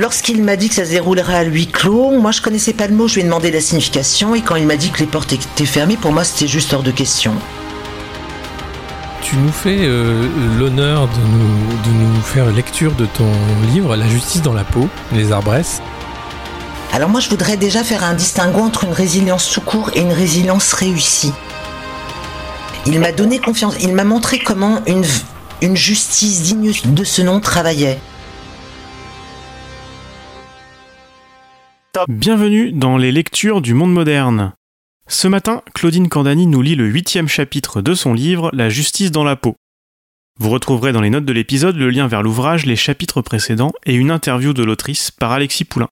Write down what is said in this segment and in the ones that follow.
Lorsqu'il m'a dit que ça se déroulerait à huis clos, moi je connaissais pas le mot, je lui ai demandé la signification et quand il m'a dit que les portes étaient fermées, pour moi c'était juste hors de question. Tu nous fais euh, l'honneur de nous, de nous faire lecture de ton livre La justice dans la peau, les arbresses. Alors moi je voudrais déjà faire un distinguo entre une résilience tout court et une résilience réussie. Il m'a donné confiance, il m'a montré comment une, une justice digne de ce nom travaillait. Bienvenue dans les lectures du monde moderne. Ce matin, Claudine Candani nous lit le huitième chapitre de son livre La justice dans la peau. Vous retrouverez dans les notes de l'épisode le lien vers l'ouvrage, les chapitres précédents et une interview de l'autrice par Alexis Poulain.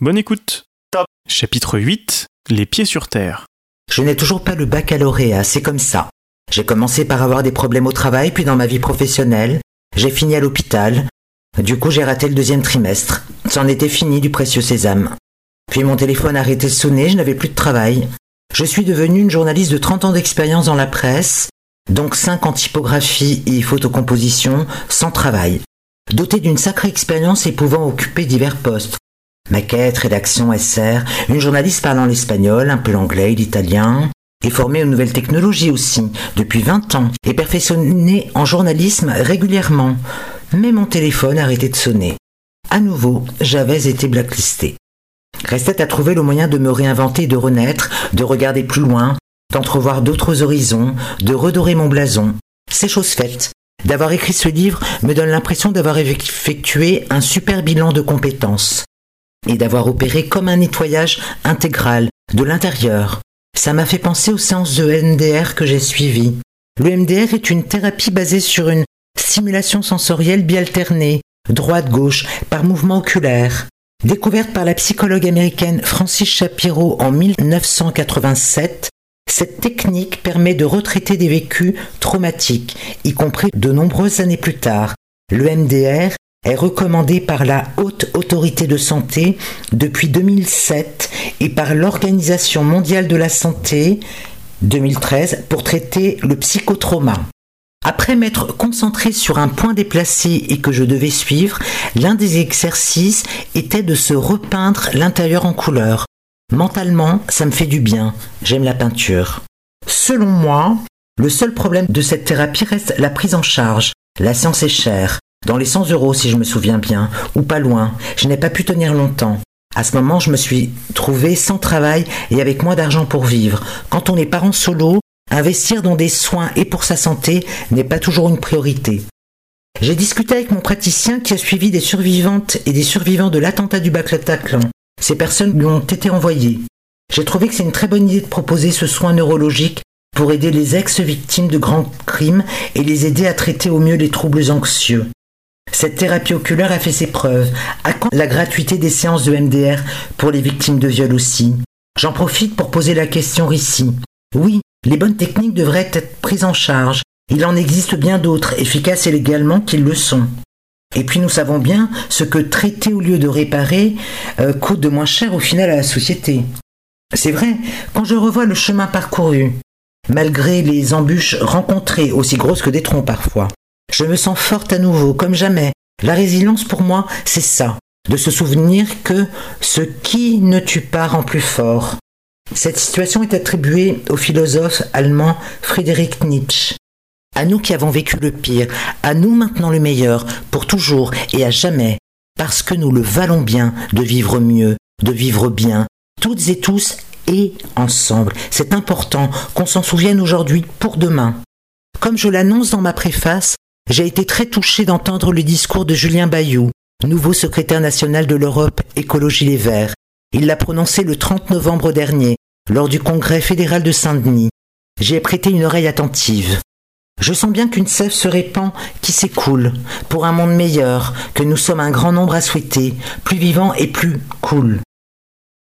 Bonne écoute. Top. Chapitre 8 Les pieds sur terre. Je n'ai toujours pas le baccalauréat, c'est comme ça. J'ai commencé par avoir des problèmes au travail, puis dans ma vie professionnelle. J'ai fini à l'hôpital. Du coup, j'ai raté le deuxième trimestre? C'en était fini du précieux sésame. Puis mon téléphone a arrêté de sonner, je n'avais plus de travail. Je suis devenue une journaliste de 30 ans d'expérience dans la presse, donc 5 en typographie et photocomposition, sans travail. Dotée d'une sacrée expérience et pouvant occuper divers postes. Maquette, rédaction, SR, une journaliste parlant l'espagnol, un peu l'anglais, l'italien, et formée aux nouvelles technologies aussi, depuis 20 ans, et perfectionnée en journalisme régulièrement. Mais mon téléphone arrêtait de sonner. À nouveau, j'avais été blacklisté. Restait à trouver le moyen de me réinventer, de renaître, de regarder plus loin, d'entrevoir d'autres horizons, de redorer mon blason. C'est chose faite. D'avoir écrit ce livre me donne l'impression d'avoir effectué un super bilan de compétences et d'avoir opéré comme un nettoyage intégral de l'intérieur. Ça m'a fait penser aux séances de MDR que j'ai suivies. Le MDR est une thérapie basée sur une simulation sensorielle bialternée, droite-gauche, par mouvement oculaire. Découverte par la psychologue américaine Francis Shapiro en 1987, cette technique permet de retraiter des vécus traumatiques, y compris de nombreuses années plus tard. Le MDR est recommandé par la Haute Autorité de Santé depuis 2007 et par l'Organisation mondiale de la santé 2013 pour traiter le psychotrauma. Après m'être concentré sur un point déplacé et que je devais suivre, l'un des exercices était de se repeindre l'intérieur en couleur. Mentalement, ça me fait du bien. J'aime la peinture. Selon moi, le seul problème de cette thérapie reste la prise en charge. La séance est chère. Dans les 100 euros si je me souviens bien, ou pas loin. Je n'ai pas pu tenir longtemps. À ce moment, je me suis trouvé sans travail et avec moins d'argent pour vivre. Quand on est parent solo, Investir dans des soins et pour sa santé n'est pas toujours une priorité. J'ai discuté avec mon praticien qui a suivi des survivantes et des survivants de l'attentat du Bataclan. Ces personnes lui ont été envoyées. J'ai trouvé que c'est une très bonne idée de proposer ce soin neurologique pour aider les ex-victimes de grands crimes et les aider à traiter au mieux les troubles anxieux. Cette thérapie oculaire a fait ses preuves. À quand la gratuité des séances de MDR pour les victimes de viol aussi J'en profite pour poser la question ici. Oui, les bonnes techniques devraient être prises en charge. Il en existe bien d'autres, efficaces et légalement, qui le sont. Et puis nous savons bien ce que traiter au lieu de réparer euh, coûte de moins cher au final à la société. C'est vrai, quand je revois le chemin parcouru, malgré les embûches rencontrées, aussi grosses que des troncs parfois, je me sens forte à nouveau, comme jamais. La résilience pour moi, c'est ça, de se souvenir que ce qui ne tue pas rend plus fort, cette situation est attribuée au philosophe allemand Friedrich Nietzsche. À nous qui avons vécu le pire, à nous maintenant le meilleur, pour toujours et à jamais, parce que nous le valons bien de vivre mieux, de vivre bien, toutes et tous et ensemble. C'est important qu'on s'en souvienne aujourd'hui pour demain. Comme je l'annonce dans ma préface, j'ai été très touché d'entendre le discours de Julien Bayou, nouveau secrétaire national de l'Europe Écologie Les Verts, il l'a prononcé le 30 novembre dernier, lors du congrès fédéral de Saint-Denis. J'ai prêté une oreille attentive. Je sens bien qu'une sève se répand qui s'écoule, pour un monde meilleur, que nous sommes un grand nombre à souhaiter, plus vivant et plus cool.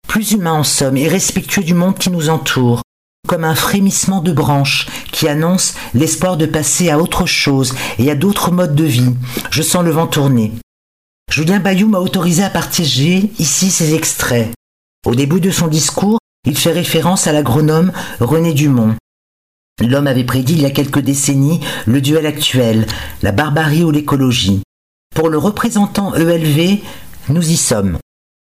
Plus humain en somme et respectueux du monde qui nous entoure, comme un frémissement de branches qui annonce l'espoir de passer à autre chose et à d'autres modes de vie. Je sens le vent tourner. Julien Bayou m'a autorisé à partager ici ces extraits. Au début de son discours, il fait référence à l'agronome René Dumont. L'homme avait prédit il y a quelques décennies le duel actuel, la barbarie ou l'écologie. Pour le représentant ELV, Nous y sommes.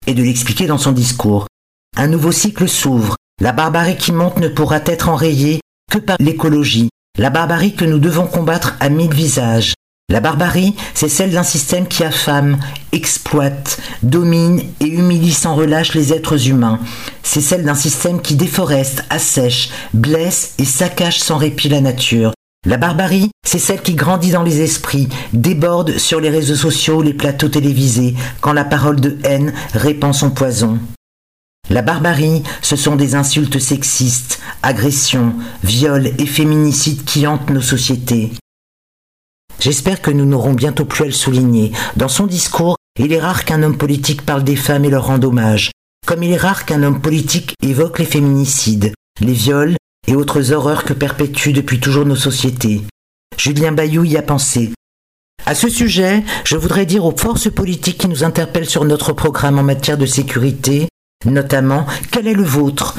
Et de l'expliquer dans son discours. Un nouveau cycle s'ouvre. La barbarie qui monte ne pourra être enrayée que par l'écologie. La barbarie que nous devons combattre à mille visages. La barbarie, c'est celle d'un système qui affame, exploite, domine et humilie sans relâche les êtres humains. C'est celle d'un système qui déforeste, assèche, blesse et saccage sans répit la nature. La barbarie, c'est celle qui grandit dans les esprits, déborde sur les réseaux sociaux, les plateaux télévisés, quand la parole de haine répand son poison. La barbarie, ce sont des insultes sexistes, agressions, viols et féminicides qui hantent nos sociétés. J'espère que nous n'aurons bientôt plus à le souligner. Dans son discours, il est rare qu'un homme politique parle des femmes et leur rende hommage, comme il est rare qu'un homme politique évoque les féminicides, les viols et autres horreurs que perpétuent depuis toujours nos sociétés. Julien Bayou y a pensé. À ce sujet, je voudrais dire aux forces politiques qui nous interpellent sur notre programme en matière de sécurité, notamment, quel est le vôtre?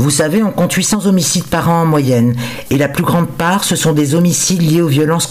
Vous savez, on compte 800 homicides par an en moyenne, et la plus grande part, ce sont des homicides liés aux violences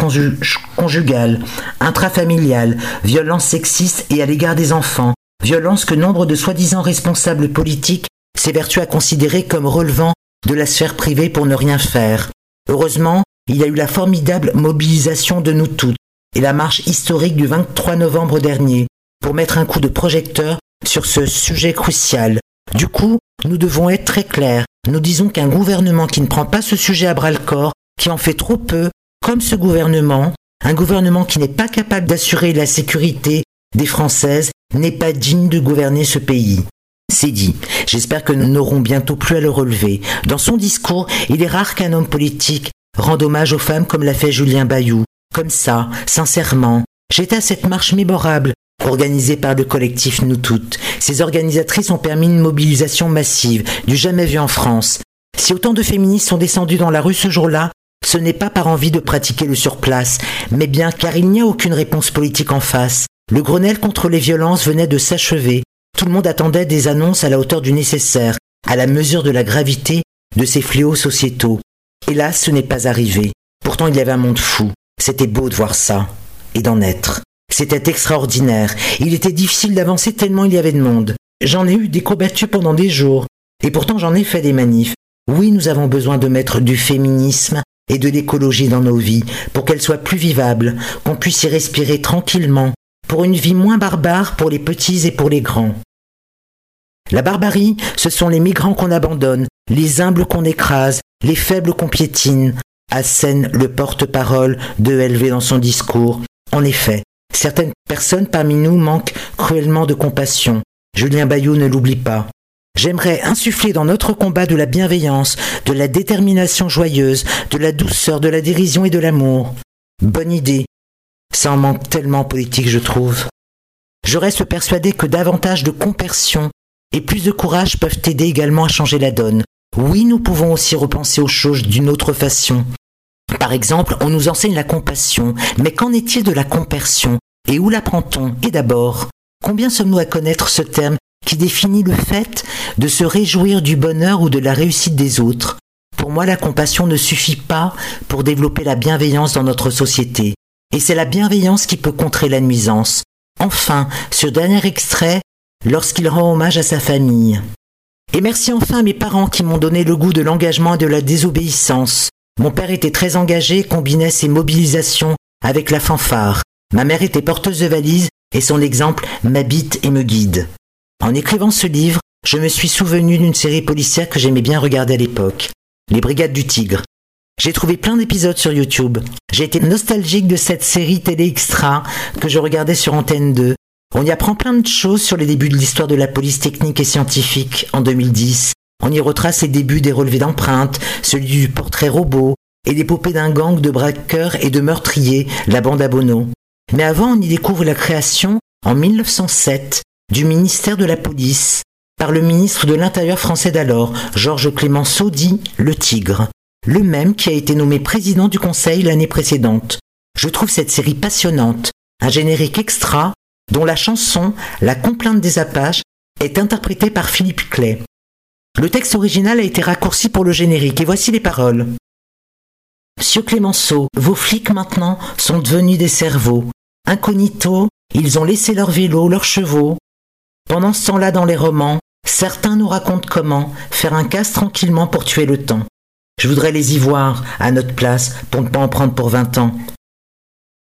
conjugales, intrafamiliales, violences sexistes et à l'égard des enfants, violences que nombre de soi-disant responsables politiques s'évertuent à considérer comme relevant de la sphère privée pour ne rien faire. Heureusement, il y a eu la formidable mobilisation de nous toutes et la marche historique du 23 novembre dernier pour mettre un coup de projecteur sur ce sujet crucial. Du coup, nous devons être très clairs. Nous disons qu'un gouvernement qui ne prend pas ce sujet à bras le corps, qui en fait trop peu, comme ce gouvernement, un gouvernement qui n'est pas capable d'assurer la sécurité des Françaises, n'est pas digne de gouverner ce pays. C'est dit. J'espère que nous n'aurons bientôt plus à le relever. Dans son discours, il est rare qu'un homme politique rende hommage aux femmes comme l'a fait Julien Bayou. Comme ça, sincèrement. J'étais à cette marche mémorable Organisée par le collectif Nous Toutes, ces organisatrices ont permis une mobilisation massive, du jamais vu en France. Si autant de féministes sont descendues dans la rue ce jour-là, ce n'est pas par envie de pratiquer le surplace, mais bien car il n'y a aucune réponse politique en face. Le Grenelle contre les violences venait de s'achever. Tout le monde attendait des annonces à la hauteur du nécessaire, à la mesure de la gravité de ces fléaux sociétaux. Hélas, ce n'est pas arrivé. Pourtant, il y avait un monde fou. C'était beau de voir ça et d'en être. C'était extraordinaire. Il était difficile d'avancer tellement il y avait de monde. J'en ai eu des combattus pendant des jours. Et pourtant j'en ai fait des manifs. Oui, nous avons besoin de mettre du féminisme et de l'écologie dans nos vies pour qu'elles soient plus vivables, qu'on puisse y respirer tranquillement, pour une vie moins barbare pour les petits et pour les grands. La barbarie, ce sont les migrants qu'on abandonne, les humbles qu'on écrase, les faibles qu'on piétine, assène le porte-parole de LV dans son discours. En effet, Certaines personnes parmi nous manquent cruellement de compassion. Julien Bayou ne l'oublie pas. J'aimerais insuffler dans notre combat de la bienveillance, de la détermination joyeuse, de la douceur, de la dérision et de l'amour. Bonne idée. Ça en manque tellement politique, je trouve. Je reste persuadé que davantage de compersion et plus de courage peuvent aider également à changer la donne. Oui, nous pouvons aussi repenser aux choses d'une autre façon. Par exemple, on nous enseigne la compassion, mais qu'en est-il de la compersion? Et où l'apprend-on Et d'abord, combien sommes-nous à connaître ce terme qui définit le fait de se réjouir du bonheur ou de la réussite des autres? Pour moi, la compassion ne suffit pas pour développer la bienveillance dans notre société. Et c'est la bienveillance qui peut contrer la nuisance. Enfin, ce dernier extrait, lorsqu'il rend hommage à sa famille. Et merci enfin à mes parents qui m'ont donné le goût de l'engagement et de la désobéissance. Mon père était très engagé combinait ses mobilisations avec la fanfare. Ma mère était porteuse de valises et son exemple m'habite et me guide. En écrivant ce livre, je me suis souvenu d'une série policière que j'aimais bien regarder à l'époque, Les Brigades du Tigre. J'ai trouvé plein d'épisodes sur YouTube. J'ai été nostalgique de cette série télé extra que je regardais sur Antenne 2. On y apprend plein de choses sur les débuts de l'histoire de la police technique et scientifique en 2010, on y retrace les débuts des relevés d'empreintes, celui du portrait robot, et l'épopée d'un gang de braqueurs et de meurtriers, la bande à Bono. Mais avant, on y découvre la création, en 1907, du ministère de la Police, par le ministre de l'Intérieur français d'alors, Georges Clémenceau dit le Tigre, le même qui a été nommé président du Conseil l'année précédente. Je trouve cette série passionnante, un générique extra, dont la chanson La complainte des Apaches est interprétée par Philippe Clay. Le texte original a été raccourci pour le générique et voici les paroles. Monsieur Clémenceau, vos flics maintenant sont devenus des cerveaux. Incognito, Ils ont laissé leurs vélos, leurs chevaux. Pendant ce temps-là, dans les romans, certains nous racontent comment faire un casse tranquillement pour tuer le temps. Je voudrais les y voir, à notre place, pour ne pas en prendre pour vingt ans.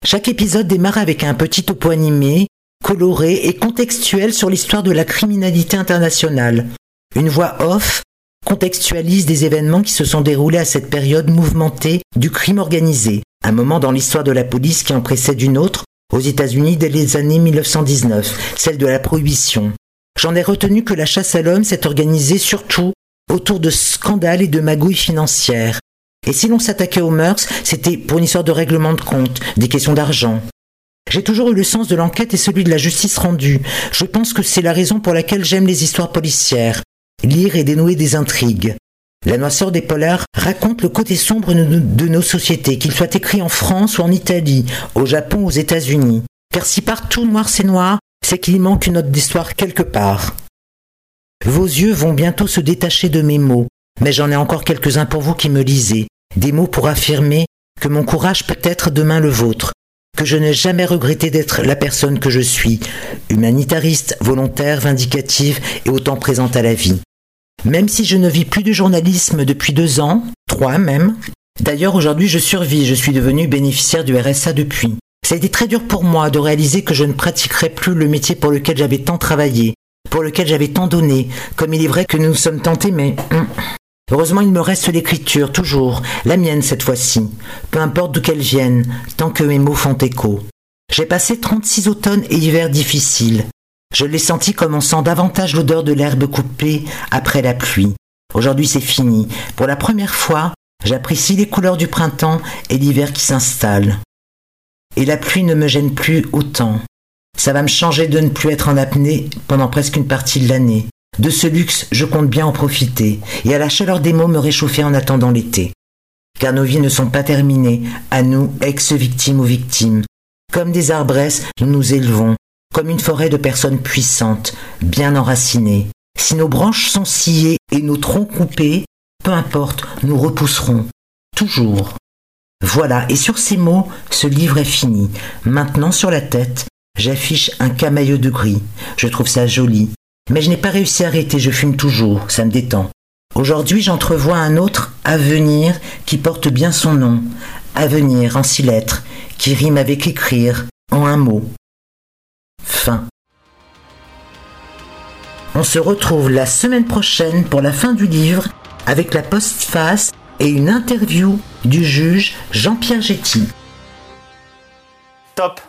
Chaque épisode démarre avec un petit topo animé, coloré et contextuel sur l'histoire de la criminalité internationale. Une voix off contextualise des événements qui se sont déroulés à cette période mouvementée du crime organisé, un moment dans l'histoire de la police qui en précède une autre aux États-Unis dès les années 1919, celle de la prohibition. J'en ai retenu que la chasse à l'homme s'est organisée surtout autour de scandales et de magouilles financières. Et si l'on s'attaquait aux mœurs, c'était pour une histoire de règlement de compte, des questions d'argent. J'ai toujours eu le sens de l'enquête et celui de la justice rendue. Je pense que c'est la raison pour laquelle j'aime les histoires policières. Lire et dénouer des intrigues. La noisseur des polars raconte le côté sombre de nos sociétés, qu'il soit écrit en France ou en Italie, au Japon ou aux États-Unis. Car si partout noir c'est noir, c'est qu'il manque une autre d'histoire quelque part. Vos yeux vont bientôt se détacher de mes mots, mais j'en ai encore quelques-uns pour vous qui me lisez, des mots pour affirmer que mon courage peut être demain le vôtre, que je n'ai jamais regretté d'être la personne que je suis, humanitariste, volontaire, vindicative et autant présente à la vie. Même si je ne vis plus de journalisme depuis deux ans, trois même. D'ailleurs, aujourd'hui, je survis, je suis devenu bénéficiaire du RSA depuis. Ça a été très dur pour moi de réaliser que je ne pratiquerais plus le métier pour lequel j'avais tant travaillé, pour lequel j'avais tant donné, comme il est vrai que nous nous sommes tentés, mais... Hum. Heureusement, il me reste l'écriture, toujours, la mienne cette fois-ci, peu importe d'où qu'elle vienne, tant que mes mots font écho. J'ai passé 36 automnes et hivers difficiles, je l'ai senti comme on sent davantage l'odeur de l'herbe coupée après la pluie. Aujourd'hui c'est fini. Pour la première fois, j'apprécie les couleurs du printemps et l'hiver qui s'installe. Et la pluie ne me gêne plus autant. Ça va me changer de ne plus être en apnée pendant presque une partie de l'année. De ce luxe, je compte bien en profiter, et à la chaleur des mots me réchauffer en attendant l'été. Car nos vies ne sont pas terminées, à nous, ex-victimes ou victimes. Comme des arbresses, nous nous élevons, comme une forêt de personnes puissantes, bien enracinées. Si nos branches sont sciées et nos troncs coupés, peu importe, nous repousserons. Toujours. Voilà, et sur ces mots, ce livre est fini. Maintenant, sur la tête, j'affiche un camailleux de gris. Je trouve ça joli. Mais je n'ai pas réussi à arrêter, je fume toujours, ça me détend. Aujourd'hui, j'entrevois un autre avenir qui porte bien son nom. Avenir en six lettres, qui rime avec écrire, en un mot. Fin. On se retrouve la semaine prochaine pour la fin du livre avec la postface et une interview du juge Jean-Pierre Getty. Top